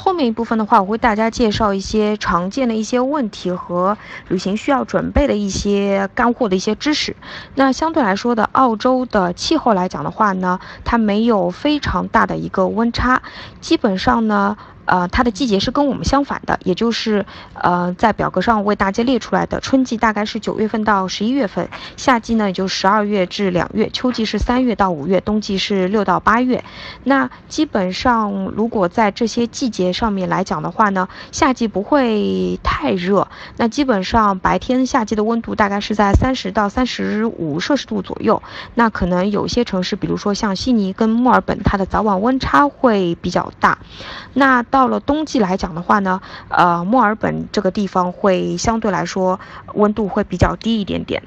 后面一部分的话，我为大家介绍一些常见的一些问题和旅行需要准备的一些干货的一些知识。那相对来说的，澳洲的气候来讲的话呢，它没有非常大的一个温差，基本上呢。呃，它的季节是跟我们相反的，也就是呃，在表格上为大家列出来的，春季大概是九月份到十一月份，夏季呢也就十二月至两月，秋季是三月到五月，冬季是六到八月。那基本上，如果在这些季节上面来讲的话呢，夏季不会太热，那基本上白天夏季的温度大概是在三十到三十五摄氏度左右。那可能有些城市，比如说像悉尼跟墨尔本，它的早晚温差会比较大。那到到了冬季来讲的话呢，呃，墨尔本这个地方会相对来说温度会比较低一点点。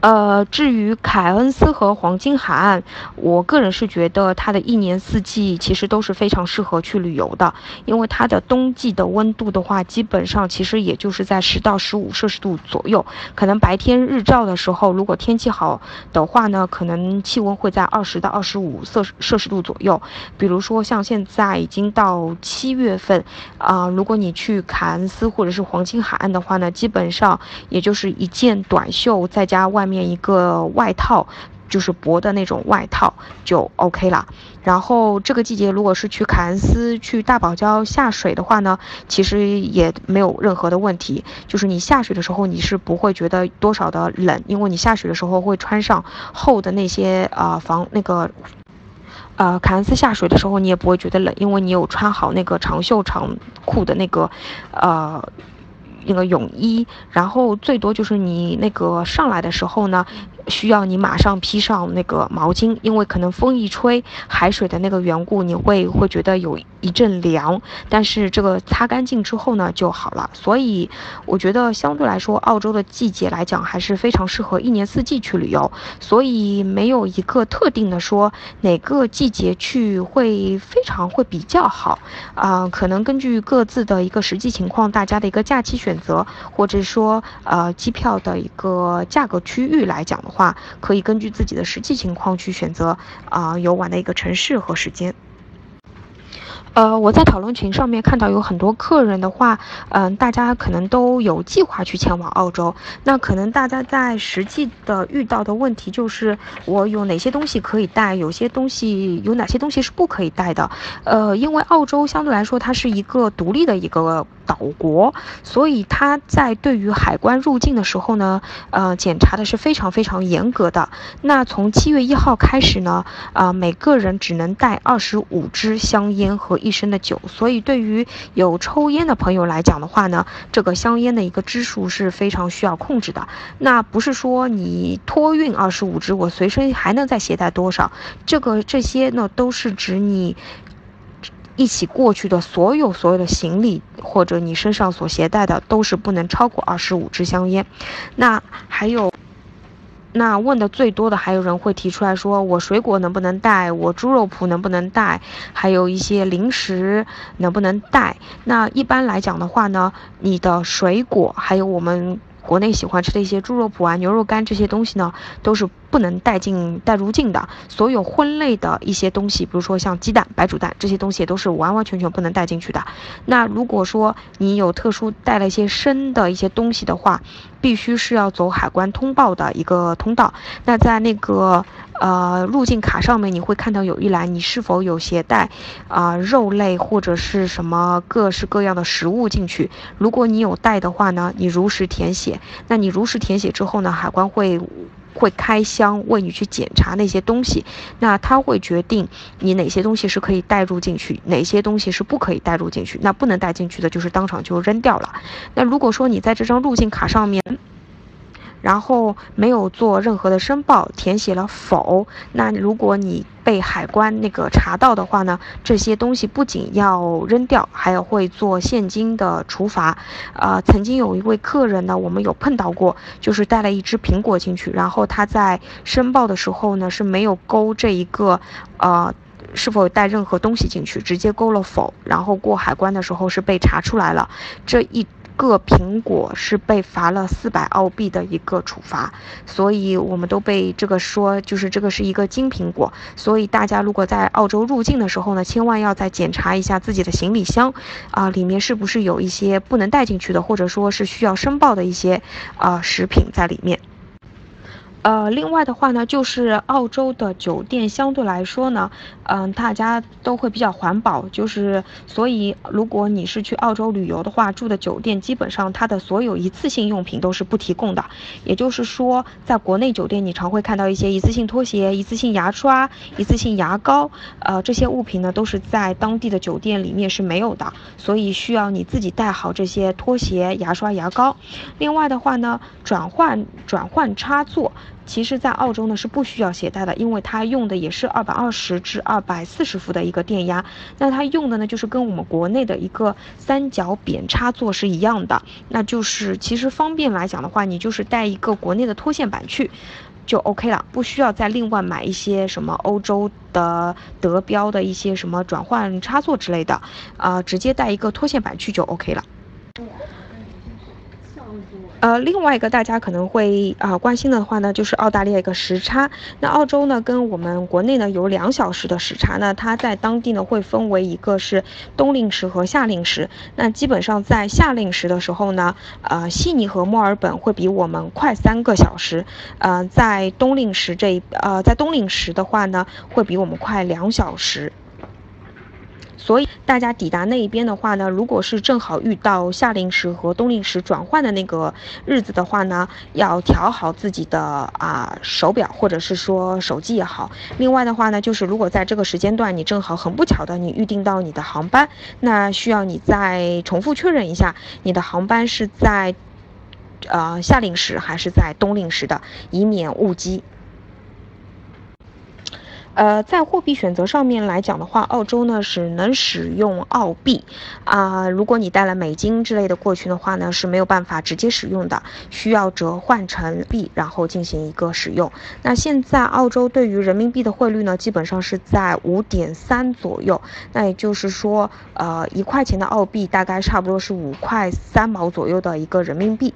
呃，至于凯恩斯和黄金海岸，我个人是觉得它的一年四季其实都是非常适合去旅游的，因为它的冬季的温度的话，基本上其实也就是在十到十五摄氏度左右，可能白天日照的时候，如果天气好的话呢，可能气温会在二十到二十五摄摄氏度左右。比如说像现在已经到七月份，啊，如果你去凯恩斯或者是黄金海岸的话呢，基本上也就是一件短袖再加外。面一个外套，就是薄的那种外套就 OK 了。然后这个季节如果是去凯恩斯、去大堡礁下水的话呢，其实也没有任何的问题。就是你下水的时候，你是不会觉得多少的冷，因为你下水的时候会穿上厚的那些啊防那个，呃凯恩斯下水的时候你也不会觉得冷，因为你有穿好那个长袖长裤的那个，呃。那个泳衣，然后最多就是你那个上来的时候呢。需要你马上披上那个毛巾，因为可能风一吹，海水的那个缘故，你会会觉得有一阵凉。但是这个擦干净之后呢就好了。所以我觉得相对来说，澳洲的季节来讲还是非常适合一年四季去旅游。所以没有一个特定的说哪个季节去会非常会比较好啊，可能根据各自的一个实际情况，大家的一个假期选择，或者说呃机票的一个价格区域来讲话。可以根据自己的实际情况去选择啊游玩的一个城市和时间。呃，我在讨论群上面看到有很多客人的话，嗯，大家可能都有计划去前往澳洲。那可能大家在实际的遇到的问题就是，我有哪些东西可以带，有些东西有哪些东西是不可以带的。呃，因为澳洲相对来说它是一个独立的一个。岛国，所以他在对于海关入境的时候呢，呃，检查的是非常非常严格的。那从七月一号开始呢，啊，每个人只能带二十五支香烟和一升的酒。所以对于有抽烟的朋友来讲的话呢，这个香烟的一个支数是非常需要控制的。那不是说你托运二十五支，我随身还能再携带多少？这个这些呢，都是指你。一起过去的所有所有的行李，或者你身上所携带的，都是不能超过二十五支香烟。那还有，那问的最多的还有人会提出来说，我水果能不能带？我猪肉脯能不能带？还有一些零食能不能带？那一般来讲的话呢，你的水果还有我们国内喜欢吃的一些猪肉脯啊、牛肉干这些东西呢，都是。不能带进带入境的所有荤类的一些东西，比如说像鸡蛋、白煮蛋这些东西，都是完完全全不能带进去的。那如果说你有特殊带了一些生的一些东西的话，必须是要走海关通报的一个通道。那在那个呃入境卡上面，你会看到有一栏，你是否有携带啊肉类或者是什么各式各样的食物进去？如果你有带的话呢，你如实填写。那你如实填写之后呢，海关会。会开箱为你去检查那些东西，那他会决定你哪些东西是可以带入进去，哪些东西是不可以带入进去。那不能带进去的，就是当场就扔掉了。那如果说你在这张入境卡上面。然后没有做任何的申报，填写了否？那如果你被海关那个查到的话呢？这些东西不仅要扔掉，还要会做现金的处罚。呃，曾经有一位客人呢，我们有碰到过，就是带了一只苹果进去，然后他在申报的时候呢是没有勾这一个，呃，是否带任何东西进去，直接勾了否，然后过海关的时候是被查出来了，这一。个苹果是被罚了四百澳币的一个处罚，所以我们都被这个说就是这个是一个金苹果，所以大家如果在澳洲入境的时候呢，千万要再检查一下自己的行李箱，啊，里面是不是有一些不能带进去的，或者说是需要申报的一些啊食品在里面。呃，另外的话呢，就是澳洲的酒店相对来说呢，嗯，大家都会比较环保，就是所以如果你是去澳洲旅游的话，住的酒店基本上它的所有一次性用品都是不提供的。也就是说，在国内酒店你常会看到一些一次性拖鞋、一次性牙刷、一次性牙膏，呃，这些物品呢都是在当地的酒店里面是没有的，所以需要你自己带好这些拖鞋、牙刷、牙膏。另外的话呢，转换转换插座。其实，在澳洲呢是不需要携带的，因为它用的也是二百二十至二百四十伏的一个电压。那它用的呢，就是跟我们国内的一个三角扁插座是一样的。那就是其实方便来讲的话，你就是带一个国内的拖线板去，就 OK 了，不需要再另外买一些什么欧洲的德标的一些什么转换插座之类的，啊，直接带一个拖线板去就 OK 了。呃，另外一个大家可能会啊关心的话呢，就是澳大利亚一个时差。那澳洲呢，跟我们国内呢有两小时的时差。那它在当地呢会分为一个是冬令时和夏令时。那基本上在夏令时的时候呢，呃，悉尼和墨尔本会比我们快三个小时。呃，在冬令时这一呃，在冬令时的话呢，会比我们快两小时。所以大家抵达那一边的话呢，如果是正好遇到夏令时和冬令时转换的那个日子的话呢，要调好自己的啊手表或者是说手机也好。另外的话呢，就是如果在这个时间段你正好很不巧的你预定到你的航班，那需要你再重复确认一下你的航班是在，呃夏令时还是在冬令时的，以免误机。呃，在货币选择上面来讲的话，澳洲呢是能使用澳币，啊，如果你带了美金之类的过去的话呢，是没有办法直接使用的，需要折换成币，然后进行一个使用。那现在澳洲对于人民币的汇率呢，基本上是在五点三左右，那也就是说，呃，一块钱的澳币大概差不多是五块三毛左右的一个人民币。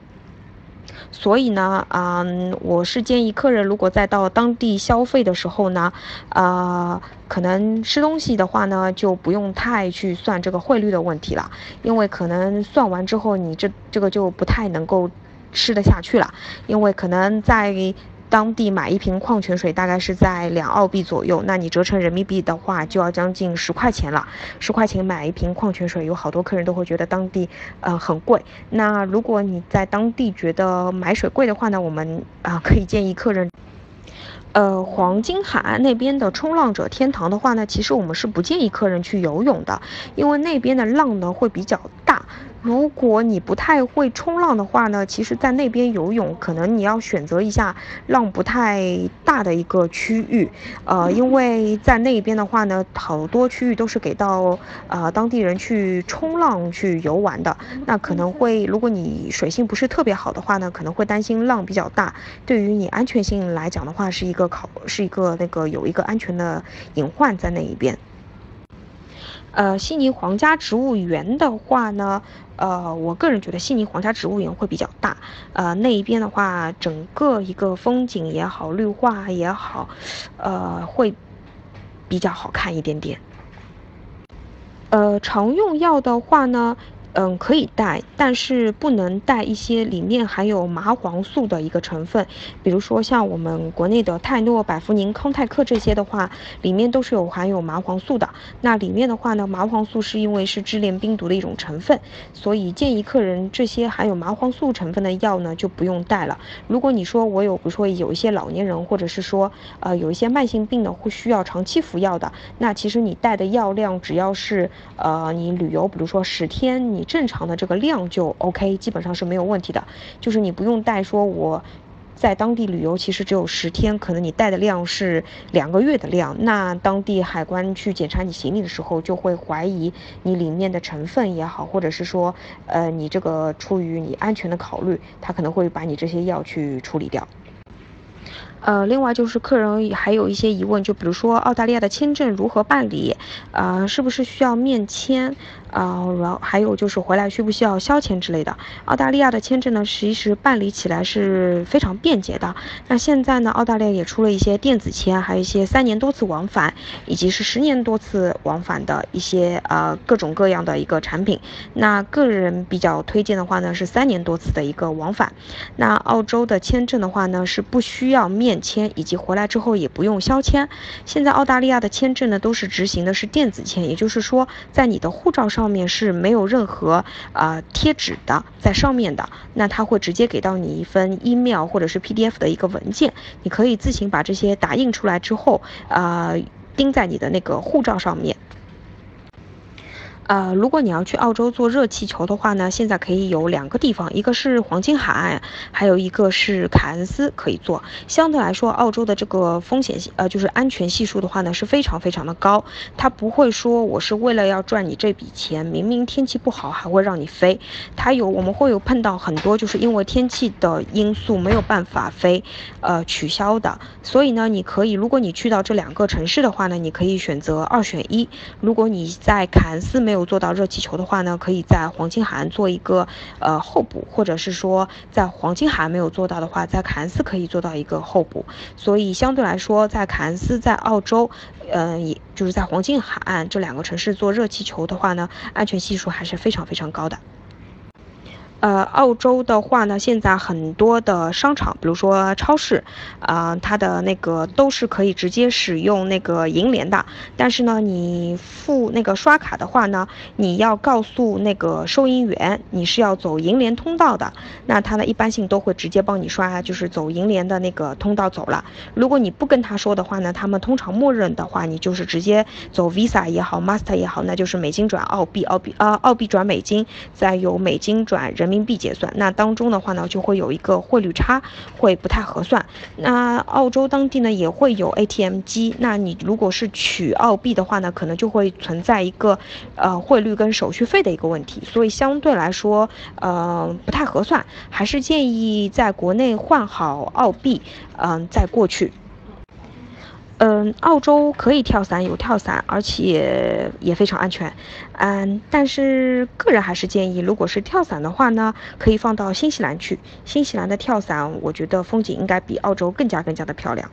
所以呢，嗯，我是建议客人如果再到当地消费的时候呢，呃，可能吃东西的话呢，就不用太去算这个汇率的问题了，因为可能算完之后，你这这个就不太能够吃得下去了，因为可能在。当地买一瓶矿泉水大概是在两澳币左右，那你折成人民币的话就要将近十块钱了。十块钱买一瓶矿泉水，有好多客人都会觉得当地呃很贵。那如果你在当地觉得买水贵的话呢，我们啊可以建议客人，呃黄金海岸那边的冲浪者天堂的话呢，其实我们是不建议客人去游泳的，因为那边的浪呢会比较大。如果你不太会冲浪的话呢，其实，在那边游泳，可能你要选择一下浪不太大的一个区域，呃，因为在那边的话呢，好多区域都是给到呃当地人去冲浪去游玩的，那可能会，如果你水性不是特别好的话呢，可能会担心浪比较大，对于你安全性来讲的话，是一个考，是一个那个有一个安全的隐患在那一边。呃，悉尼皇家植物园的话呢，呃，我个人觉得悉尼皇家植物园会比较大，呃，那一边的话，整个一个风景也好，绿化也好，呃，会比较好看一点点。呃，常用药的话呢。嗯，可以带，但是不能带一些里面含有麻黄素的一个成分，比如说像我们国内的泰诺、百福宁、康泰克这些的话，里面都是有含有麻黄素的。那里面的话呢，麻黄素是因为是支链冰毒的一种成分，所以建议客人这些含有麻黄素成分的药呢就不用带了。如果你说我有，比如说有一些老年人，或者是说呃有一些慢性病的会需要长期服药的，那其实你带的药量只要是呃你旅游，比如说十天你。正常的这个量就 OK，基本上是没有问题的。就是你不用带，说我在当地旅游其实只有十天，可能你带的量是两个月的量，那当地海关去检查你行李的时候，就会怀疑你里面的成分也好，或者是说，呃，你这个出于你安全的考虑，他可能会把你这些药去处理掉。呃，另外就是客人还有一些疑问，就比如说澳大利亚的签证如何办理，呃，是不是需要面签，啊，然后还有就是回来需不需要消签之类的。澳大利亚的签证呢，其实办理起来是非常便捷的。那现在呢，澳大利亚也出了一些电子签，还有一些三年多次往返，以及是十年多次往返的一些呃各种各样的一个产品。那个人比较推荐的话呢，是三年多次的一个往返。那澳洲的签证的话呢，是不需要面。签以及回来之后也不用消签。现在澳大利亚的签证呢都是执行的是电子签，也就是说在你的护照上面是没有任何呃贴纸的在上面的，那他会直接给到你一份 email 或者是 PDF 的一个文件，你可以自行把这些打印出来之后，呃钉在你的那个护照上面。呃，如果你要去澳洲做热气球的话呢，现在可以有两个地方，一个是黄金海岸，还有一个是凯恩斯可以做。相对来说，澳洲的这个风险系呃就是安全系数的话呢是非常非常的高，它不会说我是为了要赚你这笔钱，明明天气不好还会让你飞。它有我们会有碰到很多就是因为天气的因素没有办法飞，呃取消的。所以呢，你可以如果你去到这两个城市的话呢，你可以选择二选一。如果你在凯恩斯没有没有做到热气球的话呢，可以在黄金海岸做一个呃候补，或者是说在黄金海岸没有做到的话，在凯恩斯可以做到一个候补。所以相对来说，在凯恩斯在澳洲，嗯，也就是在黄金海岸这两个城市做热气球的话呢，安全系数还是非常非常高的。呃，澳洲的话呢，现在很多的商场，比如说超市，啊，它的那个都是可以直接使用那个银联的。但是呢，你付那个刷卡的话呢，你要告诉那个收银员你是要走银联通道的。那他呢，一般性都会直接帮你刷，就是走银联的那个通道走了。如果你不跟他说的话呢，他们通常默认的话，你就是直接走 Visa 也好，Master 也好，那就是美金转澳币，澳币啊，澳币转美金，再由美金转人民。民币结算，那当中的话呢，就会有一个汇率差，会不太合算。那澳洲当地呢也会有 ATM 机，那你如果是取澳币的话呢，可能就会存在一个呃汇率跟手续费的一个问题，所以相对来说，呃不太合算，还是建议在国内换好澳币，嗯再过去。嗯，澳洲可以跳伞，有跳伞，而且也非常安全。嗯，但是个人还是建议，如果是跳伞的话呢，可以放到新西兰去。新西兰的跳伞，我觉得风景应该比澳洲更加更加的漂亮。